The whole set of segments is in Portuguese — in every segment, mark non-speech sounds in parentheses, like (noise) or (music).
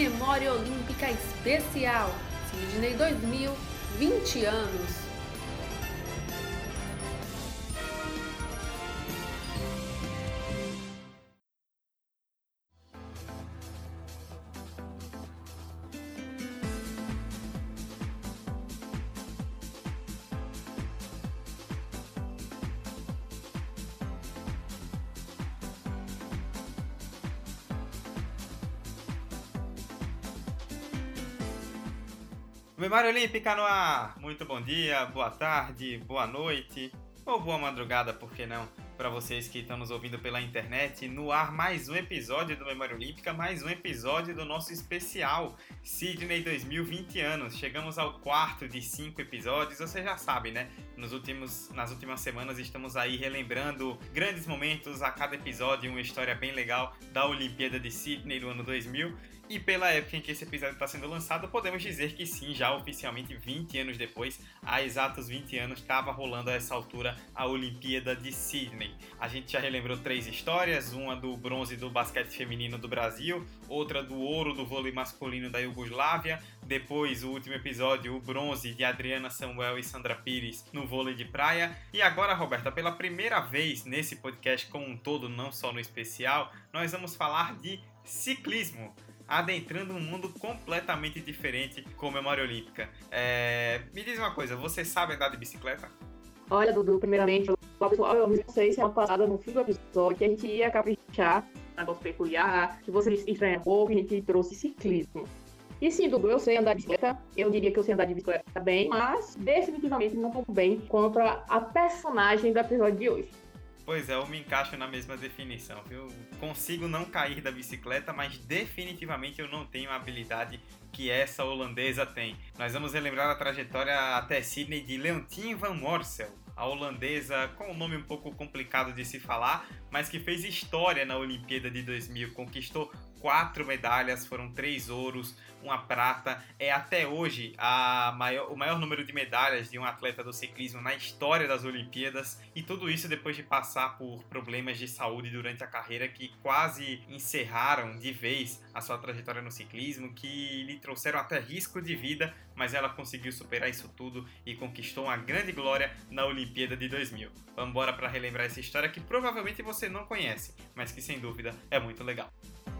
Memória Olímpica Especial Sydney 2000, 20 anos. Memória Olímpica no ar! Muito bom dia, boa tarde, boa noite ou boa madrugada, por que não? Para vocês que estão nos ouvindo pela internet, no ar mais um episódio do Memória Olímpica, mais um episódio do nosso especial Sydney 2020 anos. Chegamos ao quarto de cinco episódios, você já sabe, né? Nos últimos, nas últimas semanas estamos aí relembrando grandes momentos a cada episódio, uma história bem legal da Olimpíada de Sydney do ano 2000 e pela época em que esse episódio está sendo lançado, podemos dizer que sim, já oficialmente 20 anos depois, há exatos 20 anos, estava rolando a essa altura a Olimpíada de Sydney. A gente já relembrou três histórias: uma do bronze do basquete feminino do Brasil, outra do ouro do vôlei masculino da Iugoslávia, depois o último episódio, o bronze de Adriana Samuel e Sandra Pires no vôlei de praia. E agora, Roberta, pela primeira vez nesse podcast como um todo, não só no especial, nós vamos falar de ciclismo adentrando um mundo completamente diferente com a memória olímpica. É... Me diz uma coisa, você sabe andar de bicicleta? Olha, Dudu, primeiramente, pessoal, eu não sei se é uma passada no fim do episódio que a gente ia caprichar, negócio peculiar, que você estranha um pouco, a gente trouxe ciclismo. E sim, Dudu, eu sei andar de bicicleta. Eu diria que eu sei andar de bicicleta bem, mas definitivamente não tão bem quanto a, a personagem do episódio de hoje. Pois é, eu me encaixo na mesma definição, viu? Consigo não cair da bicicleta, mas definitivamente eu não tenho a habilidade que essa holandesa tem. Nós vamos relembrar a trajetória até Sydney de Leontien van Morsel, a holandesa com um nome um pouco complicado de se falar, mas que fez história na Olimpíada de 2000, conquistou quatro medalhas, foram três ouros, uma prata. É até hoje maior, o maior número de medalhas de um atleta do ciclismo na história das Olimpíadas. E tudo isso depois de passar por problemas de saúde durante a carreira que quase encerraram de vez a sua trajetória no ciclismo, que lhe trouxeram até risco de vida, mas ela conseguiu superar isso tudo e conquistou uma grande glória na Olimpíada de 2000. Vamos embora para relembrar essa história que provavelmente você não conhece, mas que sem dúvida é muito legal.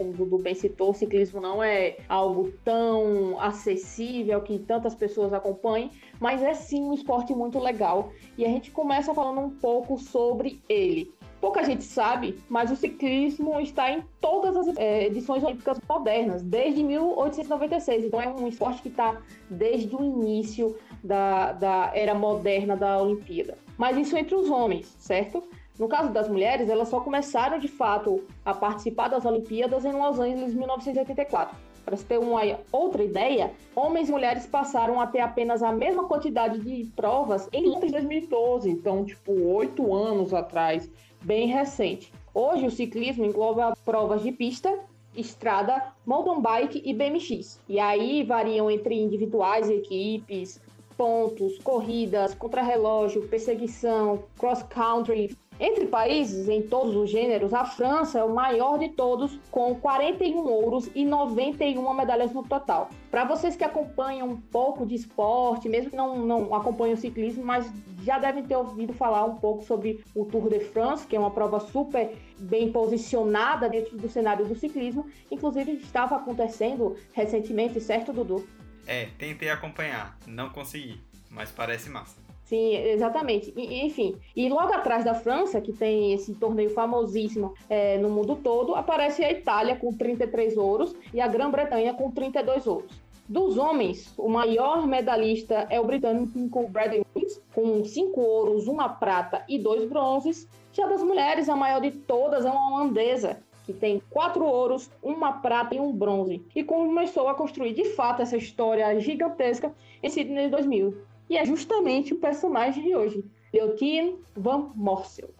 como o Dudu bem citou, o ciclismo não é algo tão acessível que tantas pessoas acompanhem, mas é sim um esporte muito legal. E a gente começa falando um pouco sobre ele. Pouca gente sabe, mas o ciclismo está em todas as é, edições olímpicas modernas, desde 1896. Então é um esporte que está desde o início da, da era moderna da Olimpíada. Mas isso entre os homens, certo? No caso das mulheres, elas só começaram de fato a participar das Olimpíadas em Los Angeles 1984. Para se ter uma outra ideia, homens e mulheres passaram a ter apenas a mesma quantidade de provas em Londres 2012, então, tipo, oito anos atrás, bem recente. Hoje, o ciclismo engloba provas de pista, estrada, mountain bike e BMX. E aí variam entre individuais equipes, pontos, corridas, contrarrelógio, perseguição, cross country, entre países, em todos os gêneros, a França é o maior de todos, com 41 ouros e 91 medalhas no total. Para vocês que acompanham um pouco de esporte, mesmo que não, não acompanhem o ciclismo, mas já devem ter ouvido falar um pouco sobre o Tour de France, que é uma prova super bem posicionada dentro do cenário do ciclismo. Inclusive, estava acontecendo recentemente, certo, Dudu? É, tentei acompanhar, não consegui, mas parece massa. Sim, exatamente. E, enfim, e logo atrás da França, que tem esse torneio famosíssimo é, no mundo todo, aparece a Itália com 33 ouros e a Grã-Bretanha com 32 ouros. Dos homens, o maior medalhista é o britânico Bradley Wiggins, com 5 ouros, uma prata e dois bronzes. Já das mulheres, a maior de todas é uma holandesa, que tem quatro ouros, uma prata e um bronze. E começou a construir de fato essa história gigantesca em Sydney 2000 e é justamente o personagem de hoje, Leontien van Morsel.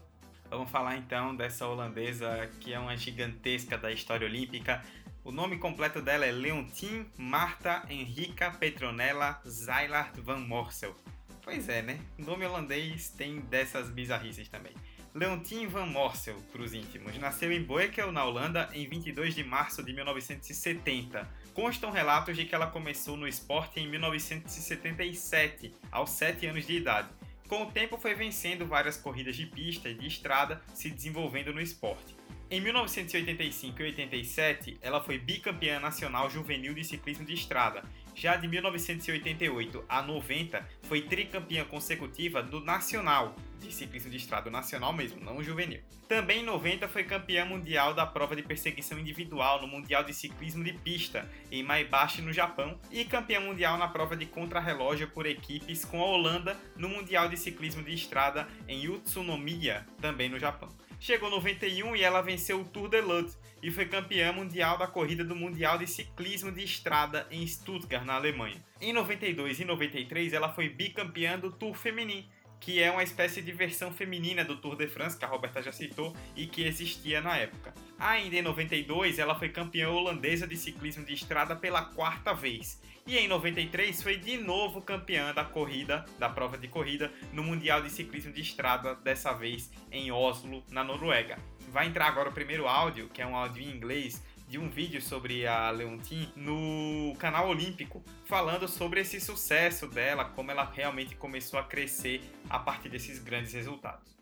Vamos falar então dessa holandesa que é uma gigantesca da história olímpica. O nome completo dela é Leontine Marta Henrica Petronella Zeilert van Morsel. Pois é, né? O nome holandês tem dessas bizarrices também. Leontine van Morsel, para os íntimos, nasceu em Boekel, na Holanda, em 22 de março de 1970. Constam relatos de que ela começou no esporte em 1977, aos 7 anos de idade. Com o tempo foi vencendo várias corridas de pista e de estrada, se desenvolvendo no esporte. Em 1985 e 87, ela foi bicampeã nacional juvenil de ciclismo de estrada já de 1988 a 90, foi tricampeã consecutiva do Nacional, de ciclismo de estrada nacional mesmo, não juvenil. Também em 90 foi campeã mundial da prova de perseguição individual no Mundial de Ciclismo de Pista, em Maebashi, no Japão, e campeã mundial na prova de contrarrelógio por equipes com a Holanda no Mundial de Ciclismo de Estrada em Utsunomiya, também no Japão. Chegou 91 e ela venceu o Tour de Lutz e foi campeã mundial da corrida do Mundial de Ciclismo de Estrada em Stuttgart, na Alemanha. Em 92 e 93 ela foi bicampeã do Tour Feminin, que é uma espécie de versão feminina do Tour de France, que a Roberta já citou e que existia na época. Ainda em 92, ela foi campeã holandesa de ciclismo de estrada pela quarta vez e em 93 foi de novo campeã da corrida, da prova de corrida, no Mundial de Ciclismo de Estrada, dessa vez em Oslo, na Noruega. Vai entrar agora o primeiro áudio, que é um áudio em inglês, de um vídeo sobre a Leontine no canal Olímpico, falando sobre esse sucesso dela, como ela realmente começou a crescer a partir desses grandes resultados.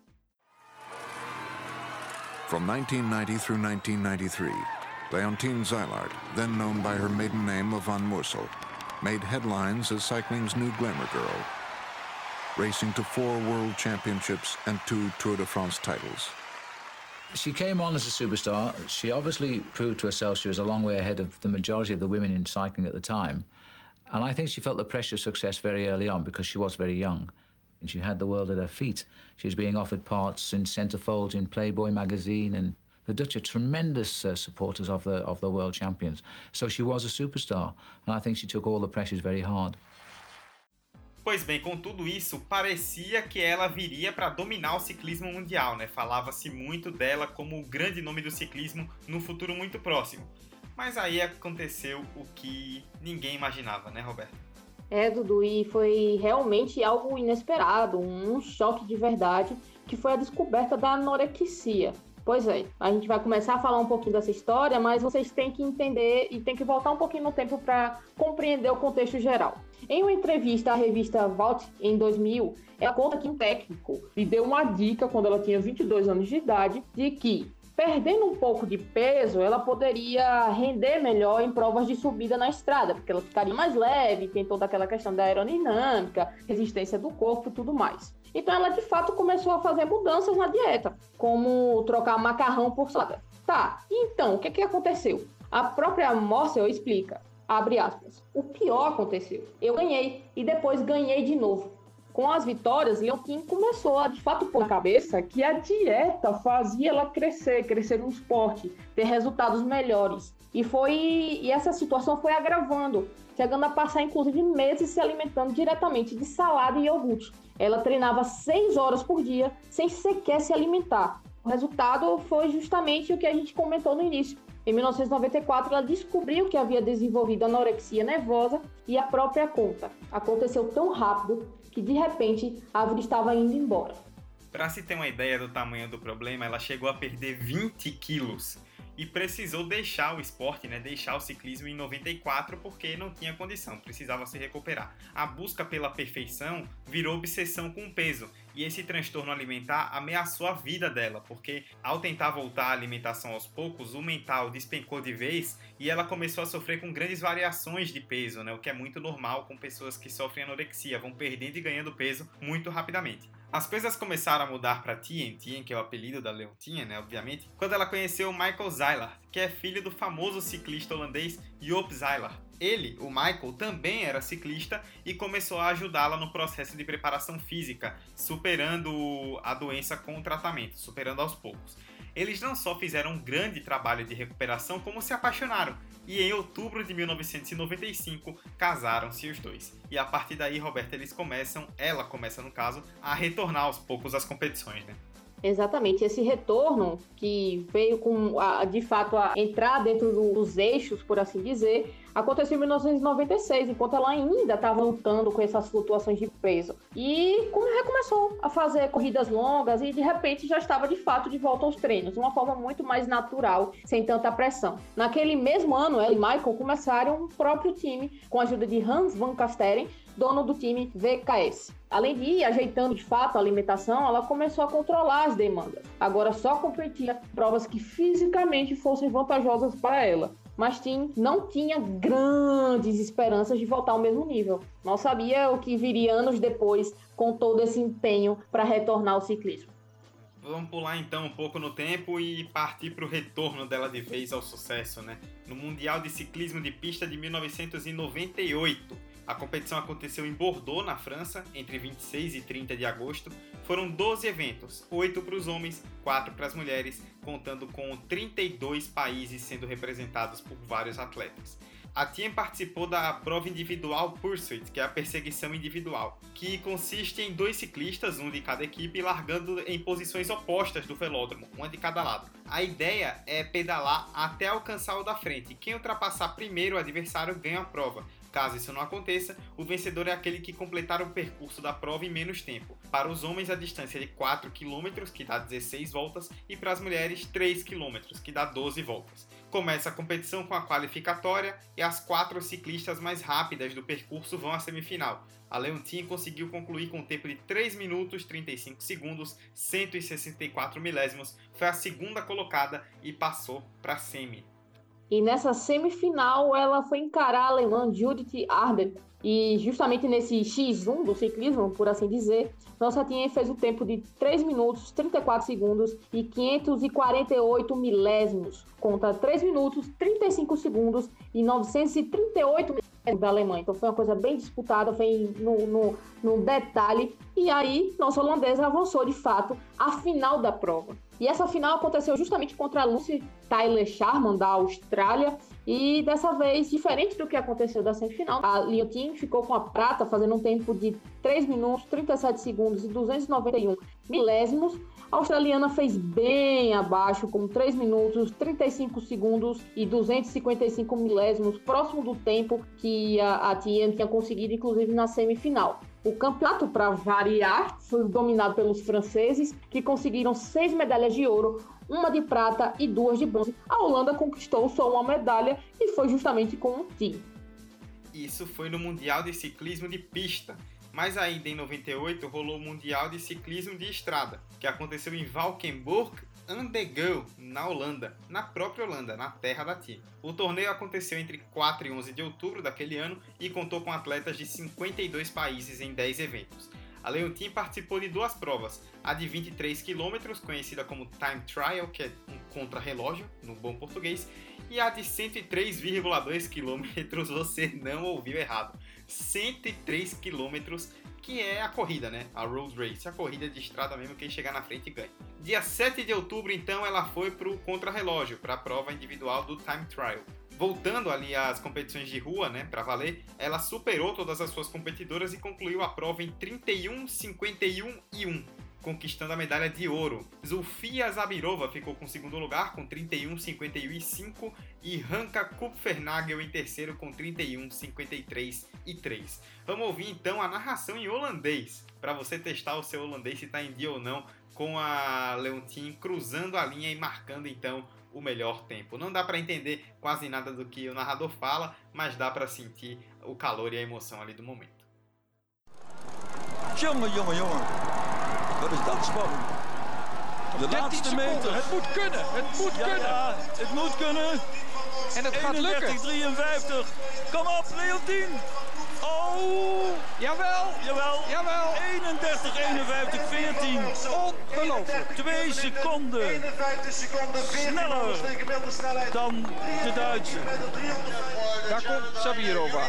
From 1990 through 1993, Leontine Zeilart, then known by her maiden name of Van Moorsel, made headlines as cycling's new glamour girl, racing to four world championships and two Tour de France titles. She came on as a superstar. She obviously proved to herself she was a long way ahead of the majority of the women in cycling at the time. And I think she felt the pressure of success very early on because she was very young. And she had the world at her feet. She was being offered parts in centerfolds in Playboy magazine and the Dutch are tremendous uh, supporters of the of the world champions. So she was a superstar, and I think she took all the pressures very hard. Pois bem, com tudo isso, parecia que ela viria para dominar o ciclismo mundial, né? Falava-se muito dela como o grande nome do ciclismo no futuro muito próximo. Mas aí aconteceu o que ninguém imaginava, né, Roberto? É, Dudu, e foi realmente algo inesperado, um choque de verdade, que foi a descoberta da anorexia. Pois é, a gente vai começar a falar um pouquinho dessa história, mas vocês têm que entender e têm que voltar um pouquinho no tempo para compreender o contexto geral. Em uma entrevista à revista Vault em 2000, ela conta que um técnico lhe deu uma dica quando ela tinha 22 anos de idade de que perdendo um pouco de peso, ela poderia render melhor em provas de subida na estrada, porque ela ficaria mais leve, tem toda aquela questão da aerodinâmica, resistência do corpo e tudo mais. Então ela de fato começou a fazer mudanças na dieta, como trocar macarrão por salada. Tá, então o que, que aconteceu? A própria Morsel explica, abre aspas, o pior aconteceu. Eu ganhei e depois ganhei de novo. Com as vitórias, Leontine começou a de fato pôr na cabeça que a dieta fazia ela crescer, crescer no esporte, ter resultados melhores. E foi e essa situação foi agravando, chegando a passar inclusive meses se alimentando diretamente de salada e iogurte. Ela treinava seis horas por dia sem sequer se alimentar. O resultado foi justamente o que a gente comentou no início. Em 1994, ela descobriu que havia desenvolvido anorexia nervosa e a própria conta. Aconteceu tão rápido que de repente a árvore estava indo embora. Para se ter uma ideia do tamanho do problema, ela chegou a perder 20 quilos e precisou deixar o esporte, né, deixar o ciclismo em 94 porque não tinha condição, precisava se recuperar. A busca pela perfeição virou obsessão com o peso e esse transtorno alimentar ameaçou a vida dela, porque ao tentar voltar à alimentação aos poucos, o mental despencou de vez e ela começou a sofrer com grandes variações de peso, né, o que é muito normal com pessoas que sofrem anorexia, vão perdendo e ganhando peso muito rapidamente. As coisas começaram a mudar para Tien, Tien, que é o apelido da Leontinha, né, obviamente, quando ela conheceu Michael Zeilart, que é filho do famoso ciclista holandês Joop Zeilart. Ele, o Michael, também era ciclista e começou a ajudá-la no processo de preparação física, superando a doença com o tratamento, superando aos poucos. Eles não só fizeram um grande trabalho de recuperação, como se apaixonaram. E em outubro de 1995 casaram-se os dois. E a partir daí, Roberta, eles começam, ela começa no caso, a retornar aos poucos às competições, né? Exatamente, esse retorno que veio com, a, de fato, a entrar dentro do, dos eixos, por assim dizer, aconteceu em 1996, enquanto ela ainda estava lutando com essas flutuações de peso. E como recomeçou a fazer corridas longas e de repente já estava de fato de volta aos treinos, uma forma muito mais natural, sem tanta pressão. Naquele mesmo ano, ela e Michael começaram um próprio time com a ajuda de Hans van Kasteren, dono do time VKS. Além de ir ajeitando de fato a alimentação, ela começou a controlar as demandas. Agora só competia provas que fisicamente fossem vantajosas para ela. Mas Tim não tinha grandes esperanças de voltar ao mesmo nível. Não sabia o que viria anos depois com todo esse empenho para retornar ao ciclismo. Vamos pular então um pouco no tempo e partir para o retorno dela de vez ao sucesso, né? No Mundial de Ciclismo de Pista de 1998. A competição aconteceu em Bordeaux, na França, entre 26 e 30 de agosto. Foram 12 eventos, 8 para os homens, 4 para as mulheres, contando com 32 países sendo representados por vários atletas. A Tien participou da prova individual Pursuit, que é a perseguição individual, que consiste em dois ciclistas, um de cada equipe, largando em posições opostas do velódromo, uma de cada lado. A ideia é pedalar até alcançar o da frente. Quem ultrapassar primeiro o adversário ganha a prova. Caso isso não aconteça, o vencedor é aquele que completar o percurso da prova em menos tempo. Para os homens, a distância é de 4 km, que dá 16 voltas, e para as mulheres, 3 km, que dá 12 voltas. Começa a competição com a qualificatória e as quatro ciclistas mais rápidas do percurso vão à semifinal. A Leontine conseguiu concluir com um tempo de 3 minutos 35 segundos, 164 milésimos, foi a segunda colocada e passou para a semi. E nessa semifinal ela foi encarar a alemã Judith Arden. E justamente nesse X1 do ciclismo, por assim dizer, nossa Tien fez o tempo de 3 minutos, 34 segundos e 548 milésimos, contra 3 minutos, 35 segundos e 938 milésimos da Alemanha. Então foi uma coisa bem disputada, foi no, no, no detalhe. E aí, nossa holandesa avançou de fato à final da prova. E essa final aconteceu justamente contra a Lucy Tyler Sharman, da Austrália. E dessa vez, diferente do que aconteceu da semifinal, a Liotin ficou com a prata, fazendo um tempo de 3 minutos, 37 segundos e 291 milésimos. A australiana fez bem abaixo, com 3 minutos, 35 segundos e 255 milésimos, próximo do tempo que a, a tinha conseguido, inclusive na semifinal. O campeonato, para variar, foi dominado pelos franceses, que conseguiram seis medalhas de ouro, uma de prata e duas de bronze. A Holanda conquistou só uma medalha e foi justamente com o Tim. Isso foi no Mundial de Ciclismo de Pista. Mas ainda em 98 rolou o Mundial de Ciclismo de Estrada, que aconteceu em Valkenburg Andegel, na Holanda, na própria Holanda, na terra da Tia. O torneio aconteceu entre 4 e 11 de outubro daquele ano e contou com atletas de 52 países em 10 eventos. A Leontine participou de duas provas, a de 23 km, conhecida como Time Trial, que é um contra-relógio, no bom português, e a de 103,2 km, (laughs) você não ouviu errado. 103 km que é a corrida, né? A road race, a corrida de estrada mesmo, quem chegar na frente ganha. Dia 7 de outubro, então, ela foi para o contrarrelógio, para a prova individual do time trial. Voltando ali às competições de rua, né, para valer, ela superou todas as suas competidoras e concluiu a prova em 31, 51 e 1 conquistando a medalha de ouro. Zulfia Zabirova ficou com segundo lugar com 31, 51 e 5 e Ranka Kupfernagel em terceiro com 31, 53 e 3. Vamos ouvir então a narração em holandês para você testar o seu holandês se está em dia ou não com a Leontine cruzando a linha e marcando então o melhor tempo. Não dá para entender quase nada do que o narrador fala, mas dá para sentir o calor e a emoção ali do momento. Jongen, jongen, jongen. Wat is dat spannend. De laatste meter. Het moet kunnen. Het moet ja, kunnen. Ja, het moet kunnen. En het gaat lukken. 53. Kom op, Leontien. Oh! Jawel! Jawel! Jawel! 31, 51, 14. Ongelooflijk. 2 seconden. 51 seconden, 14 Sneller dan de Duitse. Daar komt Sabirova.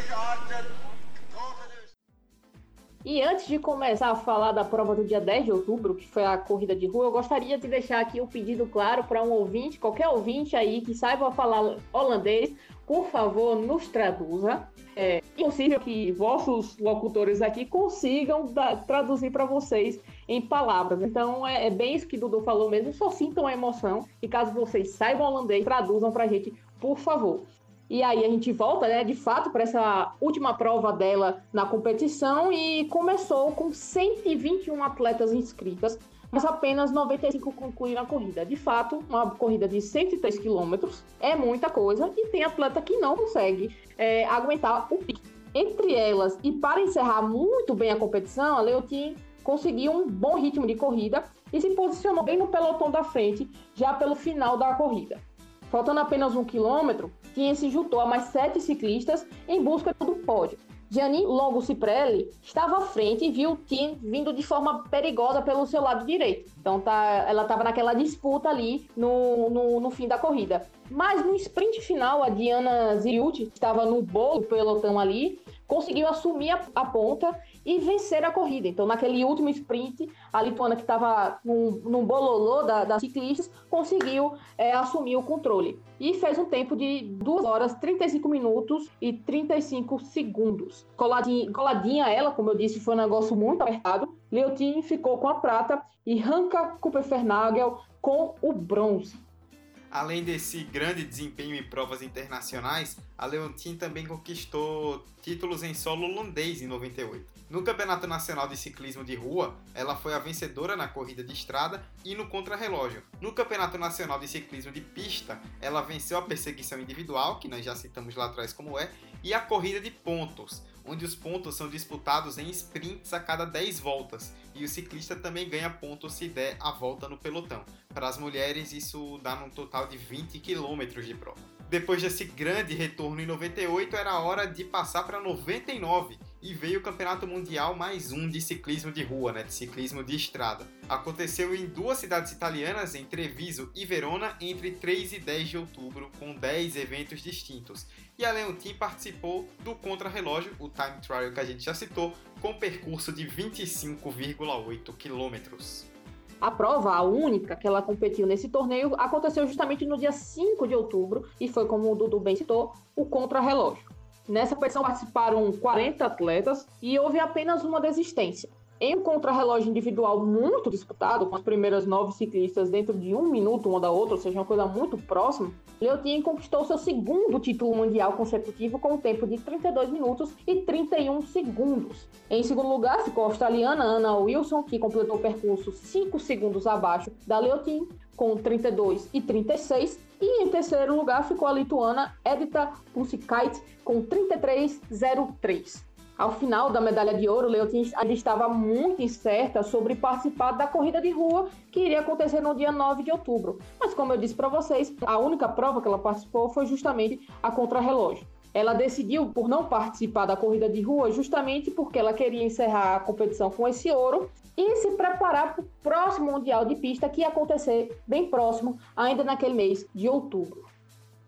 E antes de começar a falar da prova do dia 10 de outubro, que foi a corrida de rua, eu gostaria de deixar aqui um pedido claro para um ouvinte, qualquer ouvinte aí que saiba falar holandês, por favor, nos traduza. É possível que vossos locutores aqui consigam da, traduzir para vocês em palavras. Então é, é, bem isso que Dudu falou mesmo, só sintam a emoção. E caso vocês saibam holandês, traduzam para a gente, por favor. E aí a gente volta, né, de fato, para essa última prova dela na competição e começou com 121 atletas inscritas, mas apenas 95 concluíram a corrida. De fato, uma corrida de 103 quilômetros é muita coisa e tem atleta que não consegue é, aguentar o pico. Entre elas, e para encerrar muito bem a competição, a Leotin conseguiu um bom ritmo de corrida e se posicionou bem no pelotão da frente já pelo final da corrida. Faltando apenas um quilômetro, Tien se juntou a mais sete ciclistas em busca do pódio. Gianni Longo Ciprelli estava à frente e viu Tien vindo de forma perigosa pelo seu lado direito. Então tá, ela estava naquela disputa ali no, no, no, fim da corrida. Mas no sprint final, a Diana Ziriuti, que estava no bolo pelotão ali, conseguiu assumir a, a, ponta e vencer a corrida. Então, naquele último sprint, a lituana que estava num, num bololô da, das ciclistas conseguiu é, assumir o controle. E fez um tempo de 2 horas, 35 minutos e 35 segundos. Coladinha, coladinha ela, como eu disse, foi um negócio muito apertado. Leotin ficou com a prata e Ranka Kupferfernagel com o bronze. Além desse grande desempenho em provas internacionais, a Leontine também conquistou títulos em solo holandês em 98. No Campeonato Nacional de Ciclismo de Rua, ela foi a vencedora na corrida de estrada e no contrarrelógio. No Campeonato Nacional de Ciclismo de Pista, ela venceu a perseguição individual, que nós já citamos lá atrás como é, e a corrida de pontos, onde os pontos são disputados em sprints a cada 10 voltas, e o ciclista também ganha pontos se der a volta no pelotão. Para as mulheres, isso dá um total de 20 km de prova. Depois desse grande retorno em 98, era hora de passar para 99 e veio o Campeonato Mundial mais um de ciclismo de rua, né, de ciclismo de estrada. Aconteceu em duas cidades italianas, em Treviso e Verona, entre 3 e 10 de outubro, com 10 eventos distintos e a Leontine participou do contrarrelógio, o time trial que a gente já citou, com percurso de 25,8 quilômetros. A prova, a única que ela competiu nesse torneio, aconteceu justamente no dia 5 de outubro e foi, como o Dudu bem citou, o contrarrelógio. Nessa competição participaram 40 atletas e houve apenas uma desistência. Em um contrarrelógio individual muito disputado, com as primeiras nove ciclistas dentro de um minuto uma da outra, ou seja, uma coisa muito próxima, Leotin conquistou seu segundo título mundial consecutivo com um tempo de 32 minutos e 31 segundos. Em segundo lugar ficou a australiana Anna Wilson, que completou o percurso 5 segundos abaixo da Leotin, com 32 e 36. E em terceiro lugar ficou a lituana Edita Pusikait, com 33,03. Ao final da medalha de ouro, Leotin estava muito incerta sobre participar da corrida de rua que iria acontecer no dia 9 de outubro. Mas como eu disse para vocês, a única prova que ela participou foi justamente a contrarrelógio. Ela decidiu por não participar da corrida de rua justamente porque ela queria encerrar a competição com esse ouro e se preparar para o próximo Mundial de Pista que ia acontecer bem próximo, ainda naquele mês de outubro.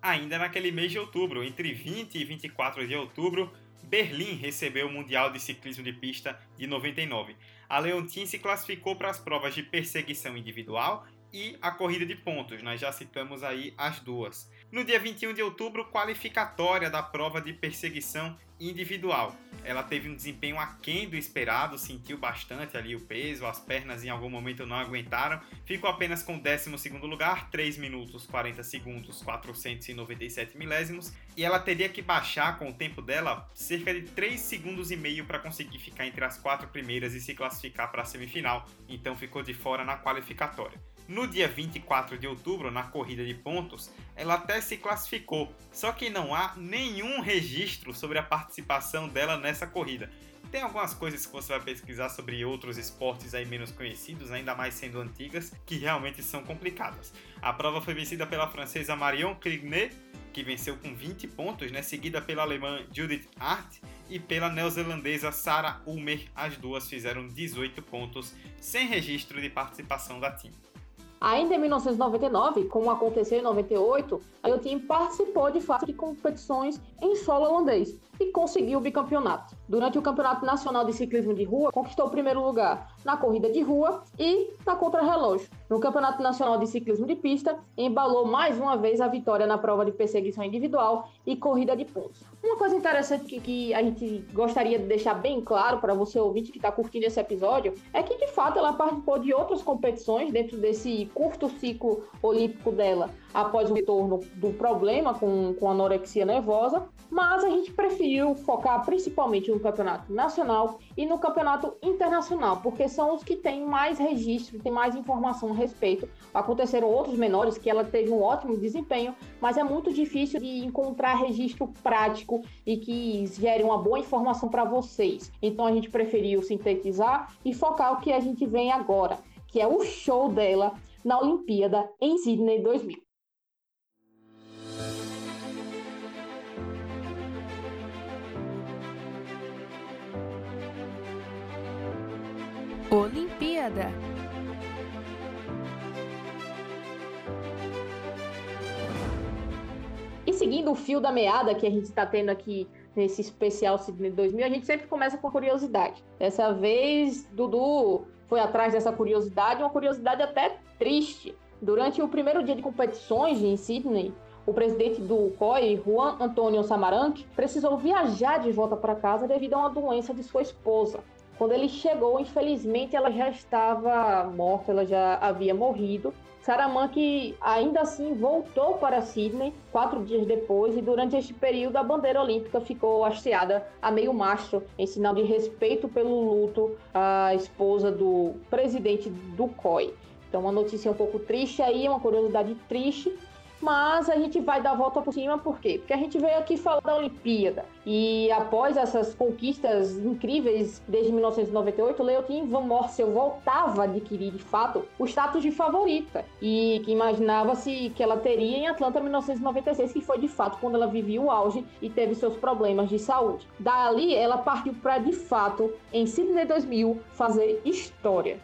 Ainda naquele mês de outubro, entre 20 e 24 de outubro, Berlim recebeu o Mundial de Ciclismo de Pista de 99. A Leontine se classificou para as provas de perseguição individual e a corrida de pontos, nós já citamos aí as duas. No dia 21 de outubro, qualificatória da prova de perseguição individual. Ela teve um desempenho aquém do esperado, sentiu bastante ali o peso, as pernas em algum momento não aguentaram. Ficou apenas com o 12 lugar, 3 minutos 40 segundos 497 milésimos, e ela teria que baixar com o tempo dela cerca de 3 segundos e meio para conseguir ficar entre as quatro primeiras e se classificar para a semifinal, então ficou de fora na qualificatória. No dia 24 de outubro, na corrida de pontos, ela até se classificou, só que não há nenhum registro sobre a participação dela nessa corrida. Tem algumas coisas que você vai pesquisar sobre outros esportes aí menos conhecidos, ainda mais sendo antigas, que realmente são complicadas. A prova foi vencida pela francesa Marion Crignet, que venceu com 20 pontos, né, seguida pela alemã Judith Hart e pela neozelandesa Sarah Ulmer. As duas fizeram 18 pontos, sem registro de participação da time. Ainda em 1999, como aconteceu em 98, a Leontine participou de fato de competições em solo holandês. e conseguiu o bicampeonato. Durante o Campeonato Nacional de Ciclismo de Rua, conquistou o primeiro lugar na corrida de rua e na contrarrelógio. No Campeonato Nacional de Ciclismo de Pista, embalou mais uma vez a vitória na prova de perseguição individual e corrida de pontos. Uma coisa interessante que, que a gente gostaria de deixar bem claro para você ouvinte que está curtindo esse episódio é que de fato ela participou de outras competições dentro desse curto ciclo olímpico dela após o retorno do problema com, com anorexia nervosa, mas a gente preferiu focar principalmente no campeonato nacional e no campeonato internacional, porque são os que têm mais registro, têm mais informação a respeito. Aconteceram outros menores que ela teve um ótimo desempenho, mas é muito difícil de encontrar registro prático e que gere uma boa informação para vocês. Então a gente preferiu sintetizar e focar o que a gente vem agora, que é o show dela na Olimpíada em Sydney 2000. Olimpíada. E seguindo o fio da meada que a gente está tendo aqui nesse especial Sydney 2000, a gente sempre começa com curiosidade. Dessa vez, Dudu foi atrás dessa curiosidade, uma curiosidade até triste. Durante o primeiro dia de competições em Sydney, o presidente do COI, Juan Antônio Samaranch, precisou viajar de volta para casa devido a uma doença de sua esposa. Quando ele chegou, infelizmente, ela já estava morta, ela já havia morrido. Saramanque ainda assim voltou para Sydney quatro dias depois e durante este período a bandeira olímpica ficou hasteada a meio mastro em sinal de respeito pelo luto à esposa do presidente do COI. Então uma notícia um pouco triste aí, uma curiosidade triste, mas a gente vai dar a volta por cima, por quê? Porque a gente veio aqui falar da Olimpíada. E após essas conquistas incríveis desde 1998, Leotin Van Morsel voltava a adquirir, de fato, o status de favorita. E que imaginava-se que ela teria em Atlanta 1996, que foi de fato quando ela vivia o auge e teve seus problemas de saúde. Dali, ela partiu para, de fato, em Sydney 2000, fazer história.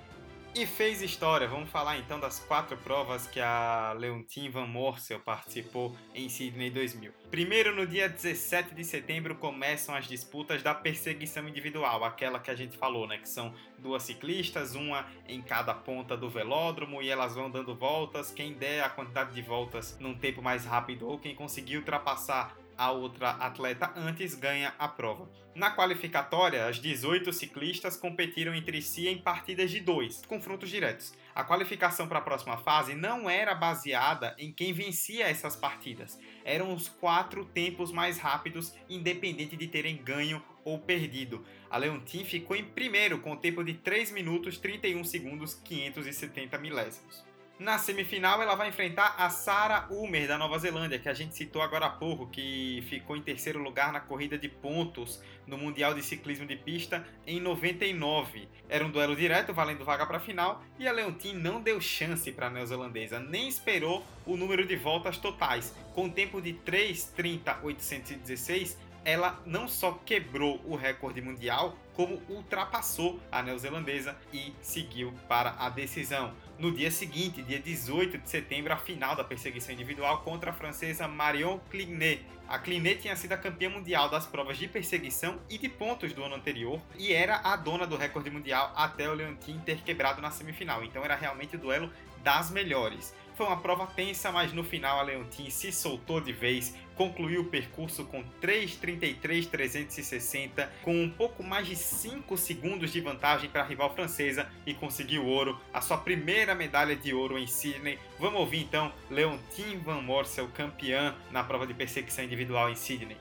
E fez história. Vamos falar então das quatro provas que a Leontine Van Morsel participou em Sydney 2000. Primeiro, no dia 17 de setembro, começam as disputas da perseguição individual, aquela que a gente falou, né? Que são duas ciclistas, uma em cada ponta do velódromo, e elas vão dando voltas. Quem der a quantidade de voltas num tempo mais rápido ou quem conseguir ultrapassar a outra atleta antes ganha a prova. Na qualificatória, as 18 ciclistas competiram entre si em partidas de dois, confrontos diretos. A qualificação para a próxima fase não era baseada em quem vencia essas partidas, eram os quatro tempos mais rápidos, independente de terem ganho ou perdido. A Leontine ficou em primeiro com o tempo de 3 minutos 31 segundos 570 milésimos. Na semifinal, ela vai enfrentar a Sarah Ulmer, da Nova Zelândia, que a gente citou agora há pouco, que ficou em terceiro lugar na corrida de pontos no Mundial de Ciclismo de Pista em 99. Era um duelo direto, valendo vaga para a final, e a Leontine não deu chance para a neozelandesa, nem esperou o número de voltas totais. Com um tempo de 3:30.816, ela não só quebrou o recorde mundial, como ultrapassou a neozelandesa e seguiu para a decisão. No dia seguinte, dia 18 de setembro, a final da perseguição individual contra a francesa Marion Clinet. A Clinet tinha sido a campeã mundial das provas de perseguição e de pontos do ano anterior e era a dona do recorde mundial até o Leontine ter quebrado na semifinal. Então era realmente o duelo das melhores. Foi uma prova tensa, mas no final a Leontine se soltou de vez, concluiu o percurso com 3:33.360, com um pouco mais de 5 segundos de vantagem para a rival francesa e conseguiu ouro, a sua primeira medalha de ouro em Sydney. Vamos ouvir então Leontine Van Morsel, campeã na prova de perseguição individual em Sydney.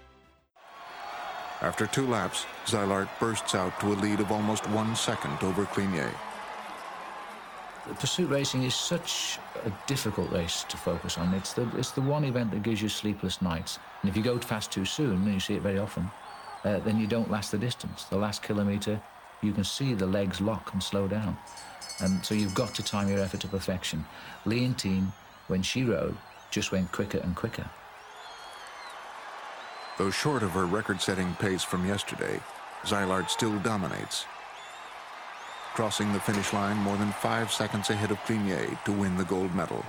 After two laps, Zylart bursts out to a lead of almost one second over Clinier. Pursuit racing is such a difficult race to focus on. It's the it's the one event that gives you sleepless nights. And if you go fast too soon, and you see it very often, uh, then you don't last the distance. The last kilometre, you can see the legs lock and slow down, and so you've got to time your effort to perfection. Leontine, when she rode, just went quicker and quicker. Though short of her record-setting pace from yesterday, Zylart still dominates crossing the finish line more than five seconds ahead of Clinier to win the gold medal.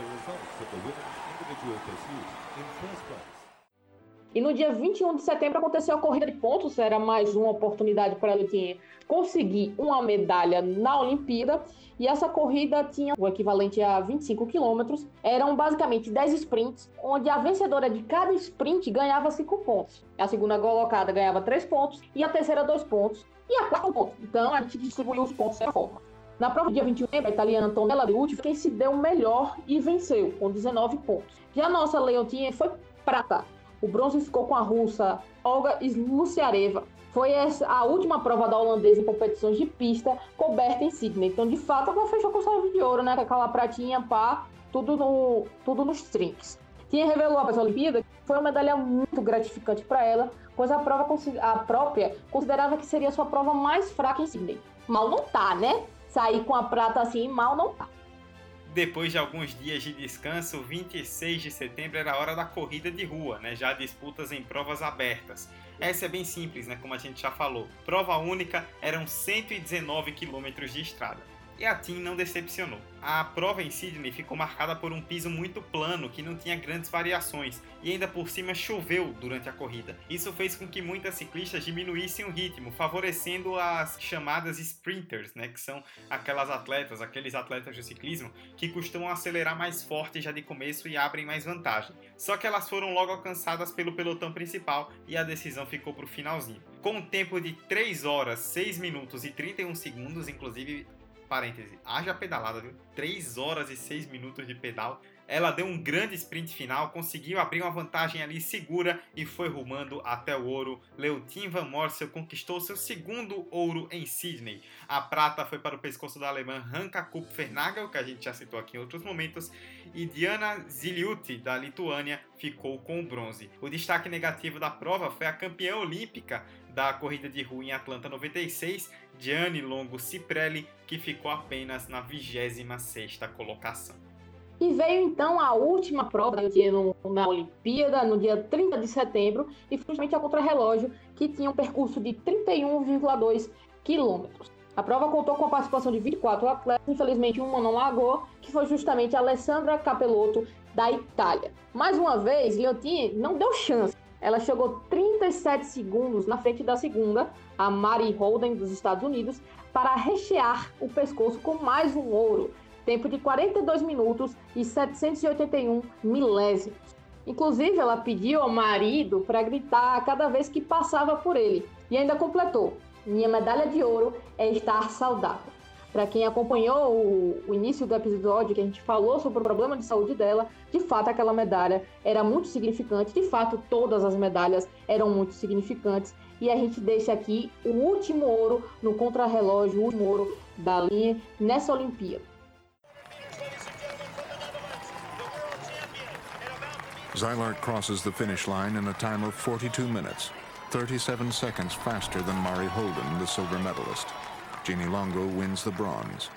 E no dia 21 de setembro aconteceu a corrida de pontos, era mais uma oportunidade para tinha conseguir uma medalha na Olimpíada. E essa corrida tinha o equivalente a 25 quilômetros. Eram basicamente 10 sprints, onde a vencedora de cada sprint ganhava 5 pontos. A segunda colocada ganhava 3 pontos e a terceira 2 pontos. E a quarta um ponto. Então a gente distribuiu os pontos dessa forma. Na prova do dia 21, a italiana Antonella Rucci foi quem se deu melhor e venceu, com 19 pontos. Já a nossa Leontinha foi prata. O bronze ficou com a russa Olga Sluciareva. Foi a última prova da holandesa em competições de pista coberta em Sydney. Então, de fato, ela fechou com chave de ouro, né? Com aquela pratinha, pá, tudo, no, tudo nos trinks. Tinha revelou a Olimpíada que foi uma medalha muito gratificante para ela, pois a prova a própria considerava que seria sua prova mais fraca em Sydney. Mal não tá, né? sair com a prata assim, mal não tá. Depois de alguns dias de descanso, 26 de setembro era a hora da corrida de rua, né? Já disputas em provas abertas. Essa é bem simples, né? Como a gente já falou. Prova única eram 119 quilômetros de estrada. E a Team não decepcionou. A prova em Sydney ficou marcada por um piso muito plano que não tinha grandes variações e ainda por cima choveu durante a corrida. Isso fez com que muitas ciclistas diminuíssem o ritmo, favorecendo as chamadas sprinters, né, que são aquelas atletas, aqueles atletas de ciclismo que costumam acelerar mais forte já de começo e abrem mais vantagem. Só que elas foram logo alcançadas pelo pelotão principal e a decisão ficou para o finalzinho. Com um tempo de 3 horas, 6 minutos e 31 segundos, inclusive parêntese, haja pedalada, viu? 3 horas e 6 minutos de pedal. Ela deu um grande sprint final, conseguiu abrir uma vantagem ali segura e foi rumando até o ouro. Leotin Van Morsel conquistou seu segundo ouro em Sydney. A prata foi para o pescoço da alemã Hanka Kupfernagel, que a gente já citou aqui em outros momentos, e Diana Ziliuti, da Lituânia, ficou com o bronze. O destaque negativo da prova foi a campeã olímpica da corrida de rua em Atlanta 96, Gianni Longo Ciprelli, que ficou apenas na 26ª colocação. E veio então a última prova do dia no, na Olimpíada, no dia 30 de setembro, e foi justamente a contrarrelógio, que tinha um percurso de 31,2 quilômetros. A prova contou com a participação de 24 atletas, infelizmente uma não largou, que foi justamente a Alessandra Capelotto, da Itália. Mais uma vez, Leontini não deu chance ela chegou 37 segundos na frente da segunda, a Mary Holden dos Estados Unidos, para rechear o pescoço com mais um ouro, tempo de 42 minutos e 781 milésimos. Inclusive, ela pediu ao marido para gritar cada vez que passava por ele e ainda completou: Minha medalha de ouro é estar saudável. Para quem acompanhou o, o, início do episódio que a gente falou sobre o problema de saúde dela, de fato aquela medalha era muito significante, de fato todas as medalhas eram muito significantes. E a gente deixa aqui o último ouro no contrarrelógio, o último ouro da linha nessa Olimpíada. Zylart crosses the finish line in a time of 42 minutes, 37 seconds faster than Mari Holden, the silver medalist. Jeannie Longo wins the bronze.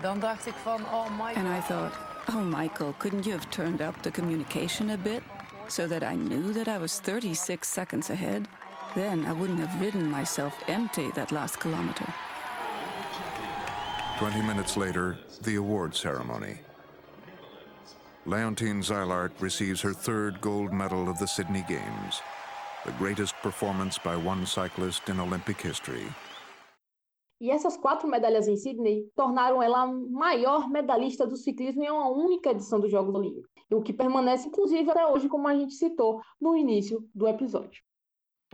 Dan dacht ik van, Michael. And I thought, oh Michael, couldn't you have turned up the communication a bit so that I knew that I was 36 seconds ahead? Then I wouldn't have ridden myself empty that last kilometer. 20 minutes later, the award ceremony. Leontine Zylart receives her third gold medal of the Sydney Games, the greatest performance by one cyclist in Olympic history. E essas quatro medalhas em Sydney tornaram ela a maior medalhista do ciclismo em uma única edição dos Jogos Olímpicos, o que permanece inclusive até hoje, como a gente citou no início do episódio.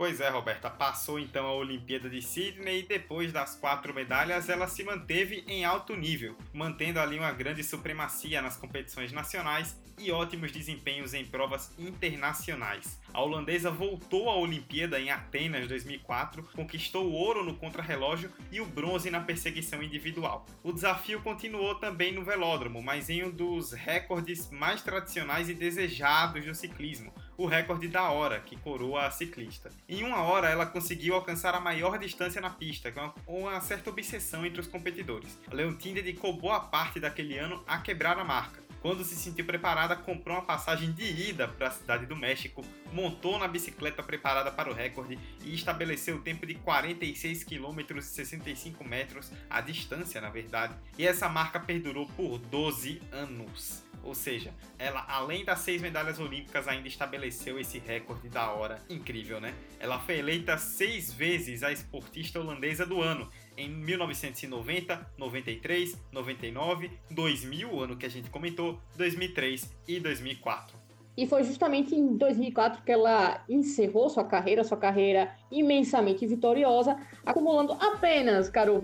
Pois é, Roberta, passou então a Olimpíada de Sydney e depois das quatro medalhas ela se manteve em alto nível, mantendo ali uma grande supremacia nas competições nacionais e ótimos desempenhos em provas internacionais. A holandesa voltou à Olimpíada em Atenas 2004, conquistou o ouro no contrarrelógio e o bronze na perseguição individual. O desafio continuou também no velódromo, mas em um dos recordes mais tradicionais e desejados do ciclismo, o recorde da hora, que coroa a ciclista. Em uma hora, ela conseguiu alcançar a maior distância na pista, com uma certa obsessão entre os competidores. A Leontine dedicou boa parte daquele ano a quebrar a marca. Quando se sentiu preparada, comprou uma passagem de ida para a cidade do México, montou na bicicleta preparada para o recorde e estabeleceu o tempo de 46 km e 65 metros, a distância na verdade, e essa marca perdurou por 12 anos. Ou seja, ela, além das seis medalhas olímpicas, ainda estabeleceu esse recorde da hora. Incrível, né? Ela foi eleita seis vezes a esportista holandesa do ano. Em 1990, 93, 99, 2000, o ano que a gente comentou, 2003 e 2004. E foi justamente em 2004 que ela encerrou sua carreira, sua carreira imensamente vitoriosa, acumulando apenas, caro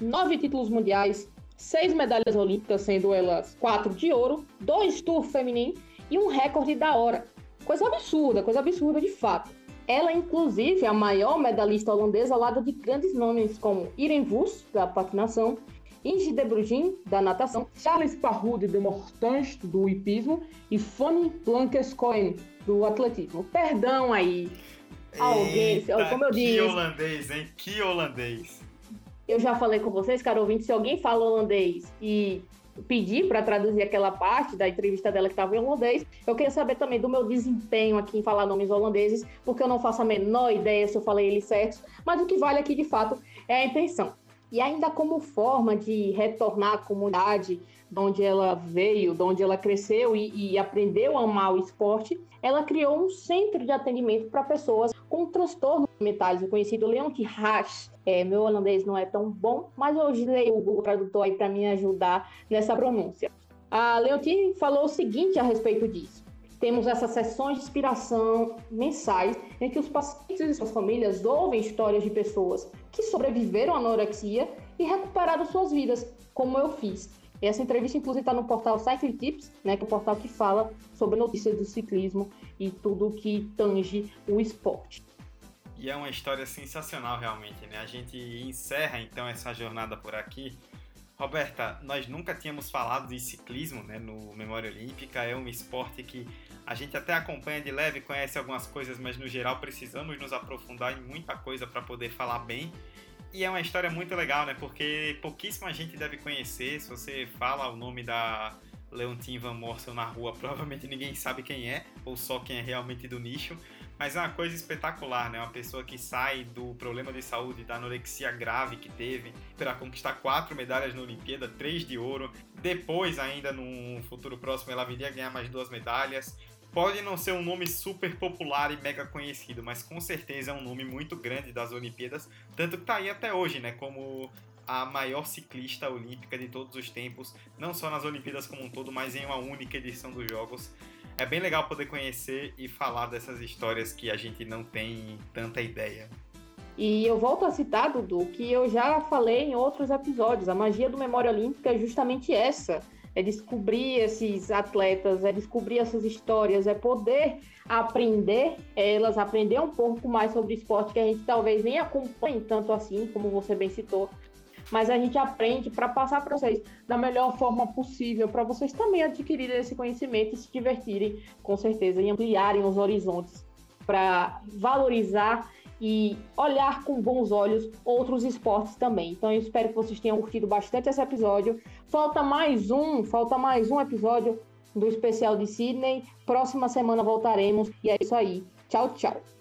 nove títulos mundiais, seis medalhas olímpicas, sendo elas quatro de ouro, dois Tour feminino e um recorde da hora. Coisa absurda, coisa absurda de fato. Ela, inclusive, é a maior medalhista holandesa ao lado de grandes nomes como Irene Wust, da patinação, Inge de Brugin, da natação, Charles Parrude de Mortange, do hipismo, e Fanny Blankescoen, do atletismo. Perdão aí, alguém, Eita, como eu que disse, holandês, hein? Que holandês. Eu já falei com vocês, caro ouvinte, se alguém fala holandês e pedir para traduzir aquela parte da entrevista dela que estava em holandês, eu queria saber também do meu desempenho aqui em falar nomes holandeses, porque eu não faço a menor ideia se eu falei eles certos, mas o que vale aqui de fato é a intenção. E ainda como forma de retornar à comunidade de onde ela veio, de onde ela cresceu e, e aprendeu a amar o esporte, ela criou um centro de atendimento para pessoas com transtornos mentais, o conhecido Leonti Haas. É, meu holandês não é tão bom, mas eu usei o Google Tradutor aí para me ajudar nessa pronúncia. A Leontine falou o seguinte a respeito disso. Temos essas sessões de inspiração mensais em que os pacientes e suas famílias ouvem histórias de pessoas que sobreviveram à anorexia e recuperaram suas vidas, como eu fiz. Essa entrevista, inclusive, está no portal Cycle Tips, né, que é o portal que fala sobre notícias do ciclismo e tudo que tange o esporte. E é uma história sensacional, realmente, né? A gente encerra então essa jornada por aqui. Roberta, nós nunca tínhamos falado de ciclismo né, no Memória Olímpica. É um esporte que a gente até acompanha de leve, conhece algumas coisas, mas no geral precisamos nos aprofundar em muita coisa para poder falar bem. E é uma história muito legal, né? Porque pouquíssima gente deve conhecer. Se você fala o nome da Leontine Van Morsel na rua, (laughs) provavelmente ninguém sabe quem é, ou só quem é realmente do nicho. Mas é uma coisa espetacular, né? Uma pessoa que sai do problema de saúde, da anorexia grave que teve, para conquistar quatro medalhas na Olimpíada, três de ouro. Depois, ainda num futuro próximo, ela viria ganhar mais duas medalhas. Pode não ser um nome super popular e mega conhecido, mas com certeza é um nome muito grande das Olimpíadas, tanto que tá aí até hoje, né? Como a maior ciclista olímpica de todos os tempos, não só nas Olimpíadas como um todo, mas em uma única edição dos Jogos. É bem legal poder conhecer e falar dessas histórias que a gente não tem tanta ideia. E eu volto a citar, Dudu, que eu já falei em outros episódios. A magia do Memória Olímpica é justamente essa: é descobrir esses atletas, é descobrir essas histórias, é poder aprender elas, aprender um pouco mais sobre esporte que a gente talvez nem acompanhe tanto assim, como você bem citou. Mas a gente aprende para passar para vocês da melhor forma possível, para vocês também adquirirem esse conhecimento e se divertirem, com certeza, e ampliarem os horizontes para valorizar e olhar com bons olhos outros esportes também. Então eu espero que vocês tenham curtido bastante esse episódio. Falta mais um, falta mais um episódio do especial de Sydney. Próxima semana voltaremos e é isso aí. Tchau, tchau.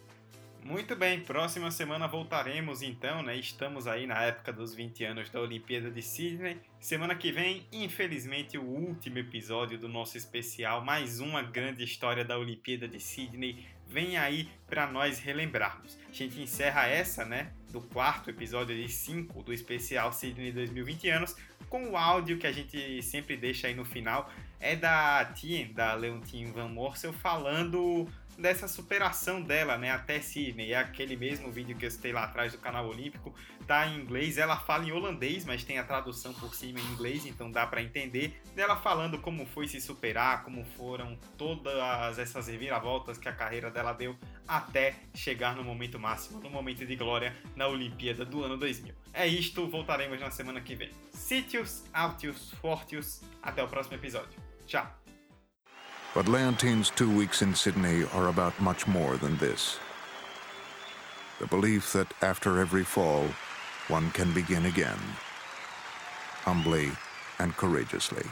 Muito bem, próxima semana voltaremos então, né? Estamos aí na época dos 20 anos da Olimpíada de Sydney. Semana que vem, infelizmente, o último episódio do nosso especial, mais uma grande história da Olimpíada de Sydney. Vem aí para nós relembrarmos. A gente encerra essa, né, do quarto episódio de 5 do especial Sydney 2020 anos, com o áudio que a gente sempre deixa aí no final. É da Tien, da Leontine Van Morsel, falando dessa superação dela, né, até Sydney. É aquele mesmo vídeo que eu citei lá atrás do canal Olímpico, tá em inglês, ela fala em holandês, mas tem a tradução por cima em inglês, então dá para entender. Dela falando como foi se superar, como foram todas essas reviravoltas que a carreira dela deu até chegar no momento máximo, no momento de glória na Olimpíada do ano 2000. É isto, voltaremos na semana que vem. Sitius, Altius, Fortius, até o próximo episódio. Tchau! But Leontine's two weeks in Sydney are about much more than this. The belief that after every fall, one can begin again. Humbly and courageously.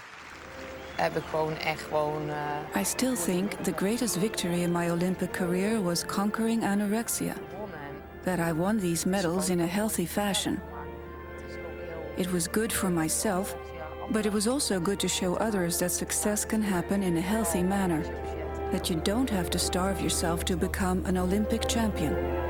Heb ik gewoon echt gewoon. eh, I still think the greatest victory in my Olympic career was conquering anorexia. That I won these medals in a healthy fashion. It was good for myself, But it was also good to show others that success can happen in a healthy manner, that you don't have to starve yourself to become an Olympic champion.